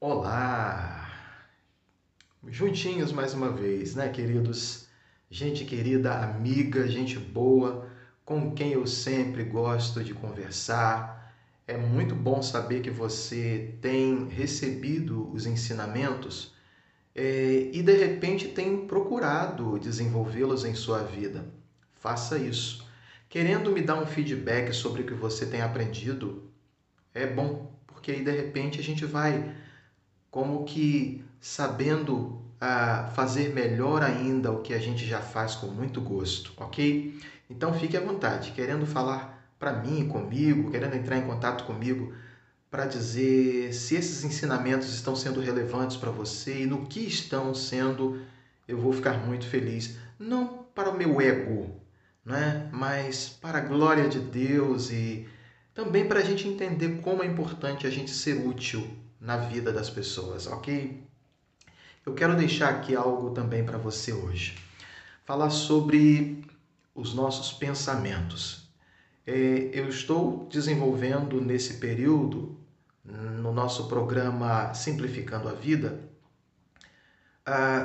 Olá! Juntinhos mais uma vez, né, queridos? Gente querida, amiga, gente boa, com quem eu sempre gosto de conversar. É muito bom saber que você tem recebido os ensinamentos é, e de repente tem procurado desenvolvê-los em sua vida. Faça isso. Querendo me dar um feedback sobre o que você tem aprendido, é bom, porque aí de repente a gente vai como que sabendo ah, fazer melhor ainda o que a gente já faz com muito gosto, ok? Então fique à vontade, querendo falar para mim, comigo, querendo entrar em contato comigo para dizer se esses ensinamentos estão sendo relevantes para você e no que estão sendo, eu vou ficar muito feliz. Não para o meu ego, né? mas para a glória de Deus e também para a gente entender como é importante a gente ser útil na vida das pessoas, ok? Eu quero deixar aqui algo também para você hoje. Falar sobre os nossos pensamentos. É, eu estou desenvolvendo nesse período, no nosso programa Simplificando a Vida,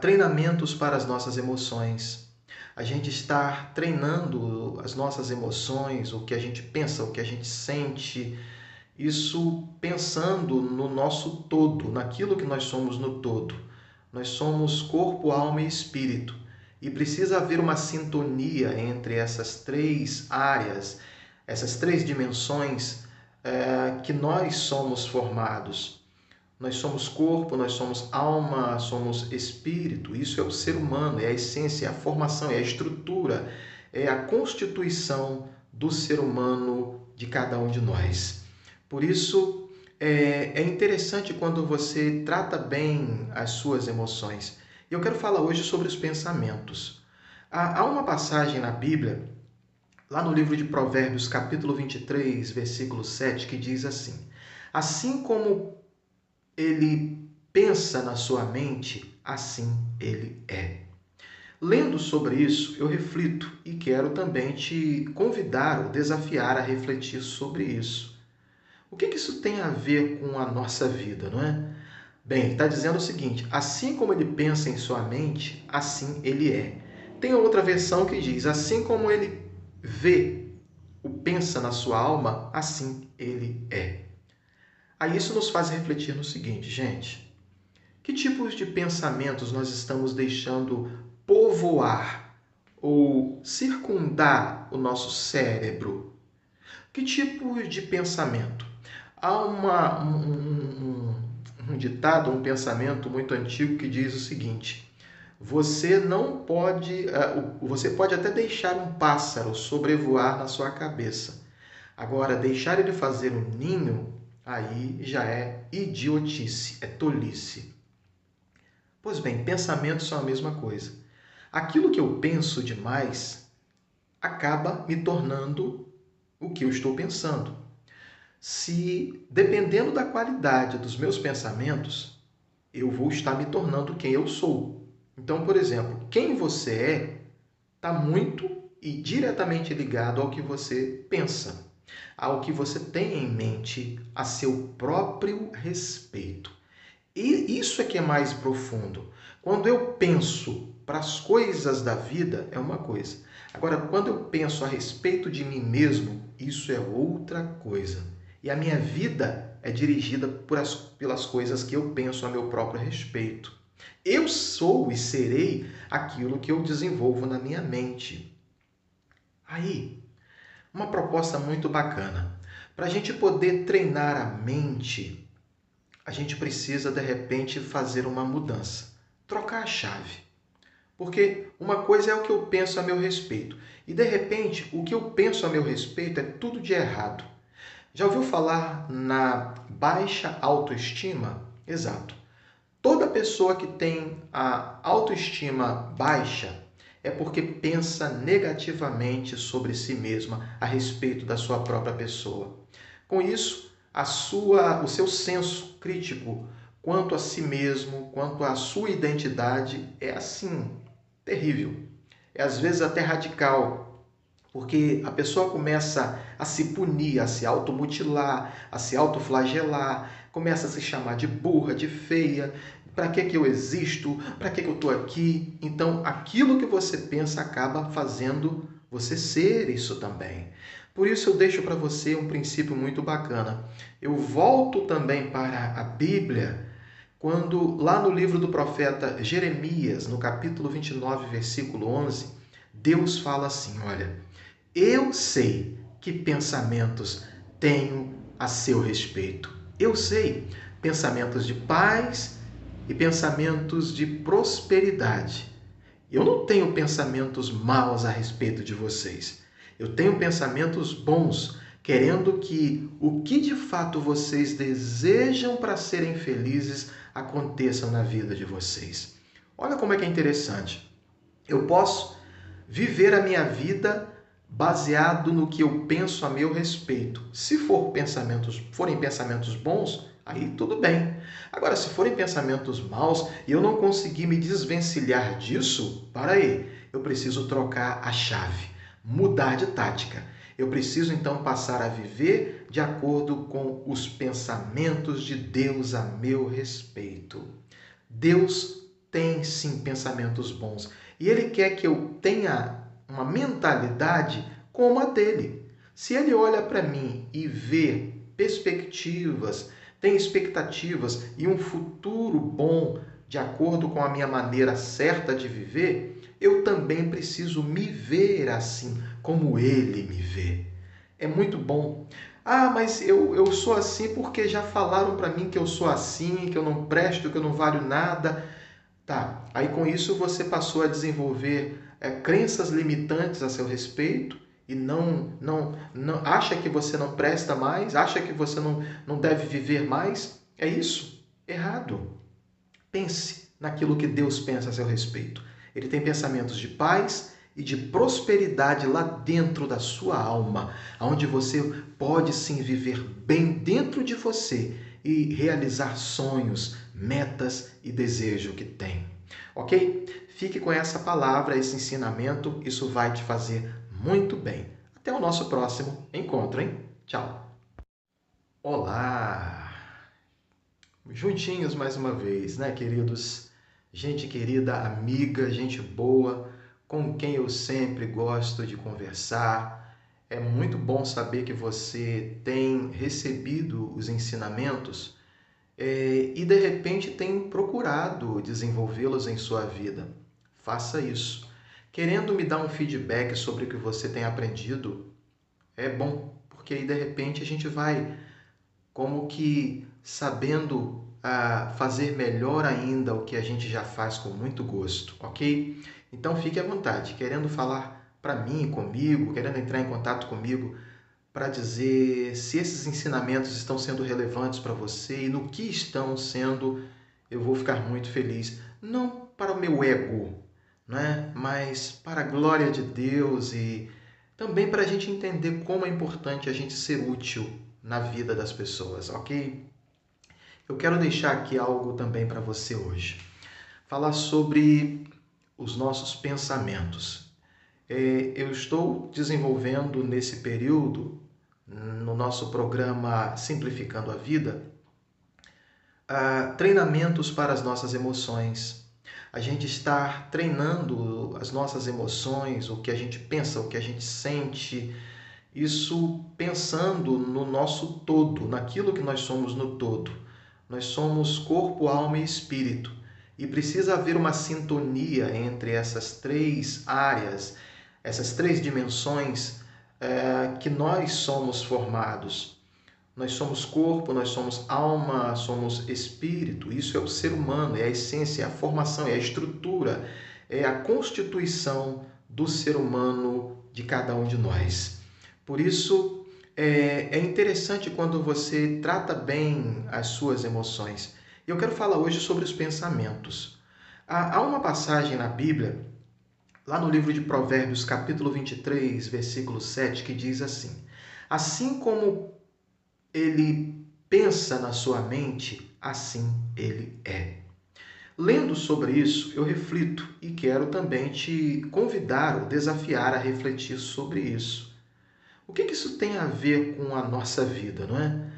treinamentos para as nossas emoções. A gente está treinando as nossas emoções, o que a gente pensa, o que a gente sente, isso pensando no nosso todo, naquilo que nós somos no todo. Nós somos corpo, alma e espírito. E precisa haver uma sintonia entre essas três áreas, essas três dimensões é, que nós somos formados. Nós somos corpo, nós somos alma, somos espírito. Isso é o ser humano, é a essência, é a formação, é a estrutura, é a constituição do ser humano de cada um de nós. Por isso, é, é interessante quando você trata bem as suas emoções. Eu quero falar hoje sobre os pensamentos. Há, há uma passagem na Bíblia, lá no livro de Provérbios, capítulo 23, versículo 7, que diz assim: Assim como ele pensa na sua mente, assim ele é. Lendo sobre isso, eu reflito e quero também te convidar ou desafiar a refletir sobre isso. O que, que isso tem a ver com a nossa vida, não é? Bem, ele está dizendo o seguinte: assim como ele pensa em sua mente, assim ele é. Tem outra versão que diz: assim como ele vê o pensa na sua alma, assim ele é. Aí isso nos faz refletir no seguinte, gente: que tipos de pensamentos nós estamos deixando povoar ou circundar o nosso cérebro? Que tipo de pensamento? Há uma, um, um ditado, um pensamento muito antigo que diz o seguinte: você não pode, uh, você pode até deixar um pássaro sobrevoar na sua cabeça. Agora, deixar ele fazer um ninho, aí já é idiotice, é tolice. Pois bem, pensamentos são a mesma coisa. Aquilo que eu penso demais acaba me tornando o que eu estou pensando se, dependendo da qualidade dos meus pensamentos, eu vou estar me tornando quem eu sou. Então, por exemplo, quem você é está muito e diretamente ligado ao que você pensa, ao que você tem em mente a seu próprio respeito. E isso é que é mais profundo. Quando eu penso para as coisas da vida, é uma coisa. Agora, quando eu penso a respeito de mim mesmo, isso é outra coisa. E a minha vida é dirigida as, pelas coisas que eu penso a meu próprio respeito. Eu sou e serei aquilo que eu desenvolvo na minha mente. Aí, uma proposta muito bacana. Para a gente poder treinar a mente, a gente precisa de repente fazer uma mudança, trocar a chave. Porque uma coisa é o que eu penso a meu respeito, e de repente o que eu penso a meu respeito é tudo de errado. Já ouviu falar na baixa autoestima? Exato. Toda pessoa que tem a autoestima baixa é porque pensa negativamente sobre si mesma a respeito da sua própria pessoa. Com isso, a sua, o seu senso crítico quanto a si mesmo, quanto à sua identidade é assim, terrível. É às vezes até radical, porque a pessoa começa a se punir, a se automutilar, a se autoflagelar, começa a se chamar de burra, de feia. Para que, que eu existo? Para que, que eu estou aqui? Então, aquilo que você pensa acaba fazendo você ser isso também. Por isso, eu deixo para você um princípio muito bacana. Eu volto também para a Bíblia, quando lá no livro do profeta Jeremias, no capítulo 29, versículo 11, Deus fala assim: Olha, eu sei que pensamentos tenho a seu respeito. Eu sei pensamentos de paz e pensamentos de prosperidade. Eu não tenho pensamentos maus a respeito de vocês. Eu tenho pensamentos bons, querendo que o que de fato vocês desejam para serem felizes aconteçam na vida de vocês. Olha como é que é interessante. Eu posso viver a minha vida baseado no que eu penso a meu respeito. Se for pensamentos, forem pensamentos bons, aí tudo bem. Agora, se forem pensamentos maus e eu não conseguir me desvencilhar disso, para aí, eu preciso trocar a chave, mudar de tática. Eu preciso então passar a viver de acordo com os pensamentos de Deus a meu respeito. Deus tem sim pensamentos bons e Ele quer que eu tenha uma mentalidade como a dele. Se ele olha para mim e vê perspectivas, tem expectativas e um futuro bom de acordo com a minha maneira certa de viver, eu também preciso me ver assim, como ele me vê. É muito bom. Ah, mas eu, eu sou assim porque já falaram para mim que eu sou assim, que eu não presto, que eu não valho nada. Tá, aí com isso você passou a desenvolver é, crenças limitantes a seu respeito e não, não, não acha que você não presta mais, acha que você não, não deve viver mais, é isso? Errado. Pense naquilo que Deus pensa a seu respeito. Ele tem pensamentos de paz e de prosperidade lá dentro da sua alma, onde você pode sim viver bem dentro de você e realizar sonhos, metas e desejo que tem. Ok? Fique com essa palavra, esse ensinamento, isso vai te fazer muito bem. Até o nosso próximo encontro, hein? Tchau! Olá! Juntinhos mais uma vez, né, queridos? Gente querida, amiga, gente boa, com quem eu sempre gosto de conversar. É muito bom saber que você tem recebido os ensinamentos é, e de repente tem procurado desenvolvê-los em sua vida. Faça isso. Querendo me dar um feedback sobre o que você tem aprendido, é bom, porque aí de repente a gente vai como que sabendo ah, fazer melhor ainda o que a gente já faz com muito gosto, ok? Então fique à vontade, querendo falar para mim, comigo, querendo entrar em contato comigo para dizer se esses ensinamentos estão sendo relevantes para você e no que estão sendo, eu vou ficar muito feliz. Não para o meu ego, né? mas para a glória de Deus e também para a gente entender como é importante a gente ser útil na vida das pessoas, ok? Eu quero deixar aqui algo também para você hoje. Falar sobre os nossos pensamentos. É, eu estou desenvolvendo nesse período, no nosso programa Simplificando a Vida, ah, treinamentos para as nossas emoções a gente estar treinando as nossas emoções, o que a gente pensa, o que a gente sente, isso pensando no nosso todo, naquilo que nós somos no todo. Nós somos corpo, alma e espírito. E precisa haver uma sintonia entre essas três áreas, essas três dimensões é, que nós somos formados. Nós somos corpo, nós somos alma, somos espírito. Isso é o ser humano, é a essência, é a formação, é a estrutura, é a constituição do ser humano de cada um de nós. Por isso, é, é interessante quando você trata bem as suas emoções. Eu quero falar hoje sobre os pensamentos. Há uma passagem na Bíblia, lá no livro de Provérbios, capítulo 23, versículo 7, que diz assim: Assim como ele pensa na sua mente, assim ele é. Lendo sobre isso, eu reflito e quero também te convidar ou desafiar a refletir sobre isso. O que, que isso tem a ver com a nossa vida, não é?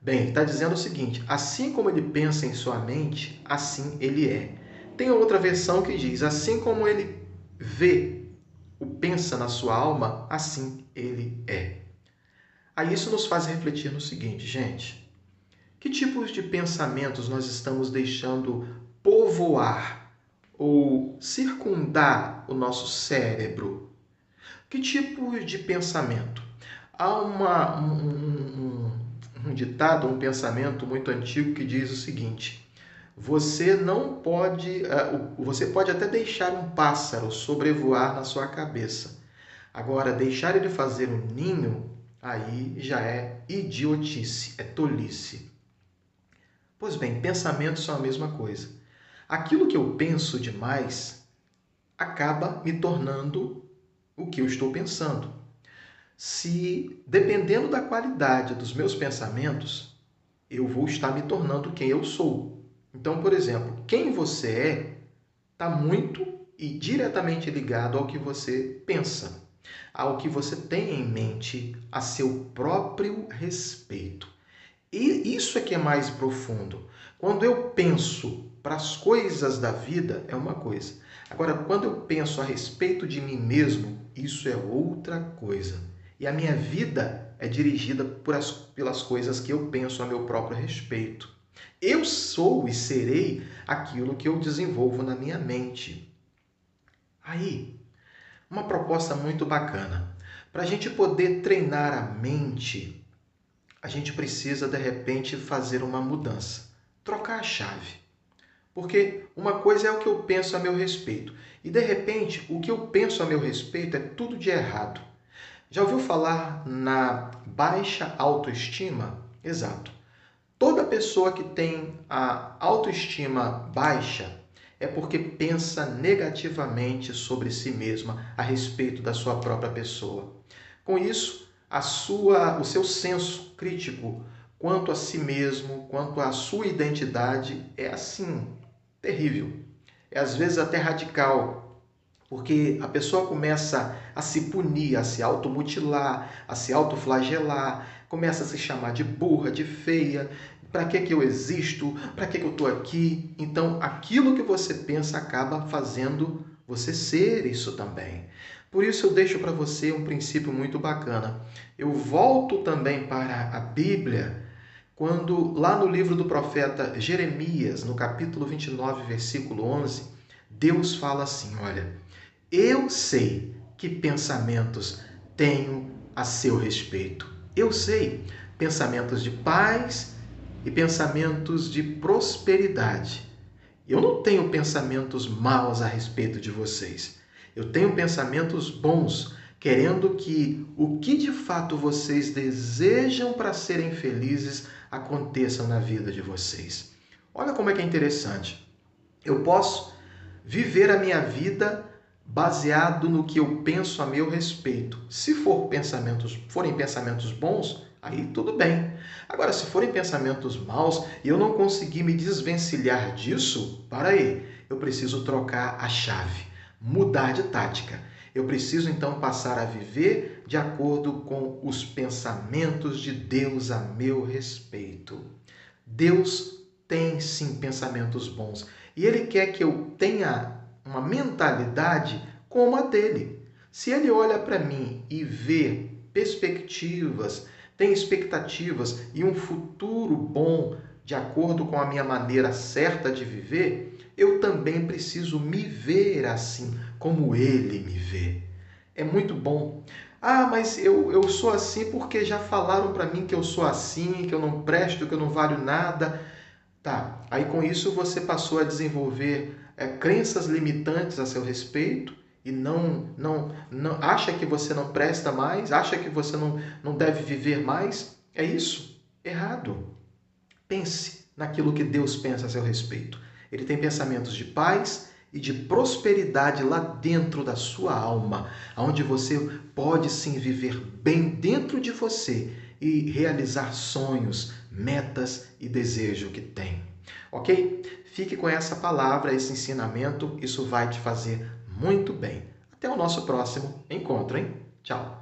Bem, está dizendo o seguinte: assim como ele pensa em sua mente, assim ele é. Tem outra versão que diz: assim como ele vê o pensa na sua alma, assim ele é. Aí isso nos faz refletir no seguinte, gente: que tipos de pensamentos nós estamos deixando povoar ou circundar o nosso cérebro? Que tipo de pensamento? Há uma, um, um, um ditado, um pensamento muito antigo que diz o seguinte: você não pode, eh, você pode até deixar um pássaro sobrevoar na sua cabeça. Agora, deixar ele fazer um ninho, aí já é idiotice, é tolice. Pois bem, pensamentos são a mesma coisa. Aquilo que eu penso demais acaba me tornando o que eu estou pensando se, dependendo da qualidade dos meus pensamentos, eu vou estar me tornando quem eu sou. Então, por exemplo, quem você é está muito e diretamente ligado ao que você pensa, ao que você tem em mente a seu próprio respeito. E isso é que é mais profundo. Quando eu penso para as coisas da vida, é uma coisa. Agora, quando eu penso a respeito de mim mesmo, isso é outra coisa. E a minha vida é dirigida as, pelas coisas que eu penso a meu próprio respeito. Eu sou e serei aquilo que eu desenvolvo na minha mente. Aí, uma proposta muito bacana. Para a gente poder treinar a mente, a gente precisa de repente fazer uma mudança, trocar a chave. Porque uma coisa é o que eu penso a meu respeito, e de repente o que eu penso a meu respeito é tudo de errado. Já ouviu falar na baixa autoestima? Exato. Toda pessoa que tem a autoestima baixa é porque pensa negativamente sobre si mesma a respeito da sua própria pessoa. Com isso, a sua, o seu senso crítico quanto a si mesmo, quanto à sua identidade é assim, terrível. É às vezes até radical, porque a pessoa começa a se punir, a se automutilar, a se autoflagelar, começa a se chamar de burra, de feia. Para que, que eu existo? Para que, que eu estou aqui? Então, aquilo que você pensa acaba fazendo você ser isso também. Por isso, eu deixo para você um princípio muito bacana. Eu volto também para a Bíblia, quando lá no livro do profeta Jeremias, no capítulo 29, versículo 11, Deus fala assim: olha. Eu sei que pensamentos tenho a seu respeito. Eu sei pensamentos de paz e pensamentos de prosperidade. Eu não tenho pensamentos maus a respeito de vocês. Eu tenho pensamentos bons, querendo que o que de fato vocês desejam para serem felizes aconteça na vida de vocês. Olha como é que é interessante. Eu posso viver a minha vida baseado no que eu penso a meu respeito. Se for pensamentos, forem pensamentos bons, aí tudo bem. Agora, se forem pensamentos maus e eu não conseguir me desvencilhar disso, para aí, eu preciso trocar a chave, mudar de tática. Eu preciso então passar a viver de acordo com os pensamentos de Deus a meu respeito. Deus tem sim pensamentos bons e Ele quer que eu tenha uma mentalidade como a dele. Se ele olha para mim e vê perspectivas, tem expectativas e um futuro bom de acordo com a minha maneira certa de viver, eu também preciso me ver assim, como ele me vê. É muito bom. Ah, mas eu, eu sou assim porque já falaram para mim que eu sou assim, que eu não presto, que eu não valho nada. Tá, aí com isso você passou a desenvolver é, crenças limitantes a seu respeito e não, não, não acha que você não presta mais, acha que você não, não deve viver mais, é isso? Errado. Pense naquilo que Deus pensa a seu respeito. Ele tem pensamentos de paz e de prosperidade lá dentro da sua alma, onde você pode sim viver bem dentro de você e realizar sonhos, metas e desejo que tem. Ok? Fique com essa palavra, esse ensinamento, isso vai te fazer muito bem. Até o nosso próximo encontro, hein? Tchau!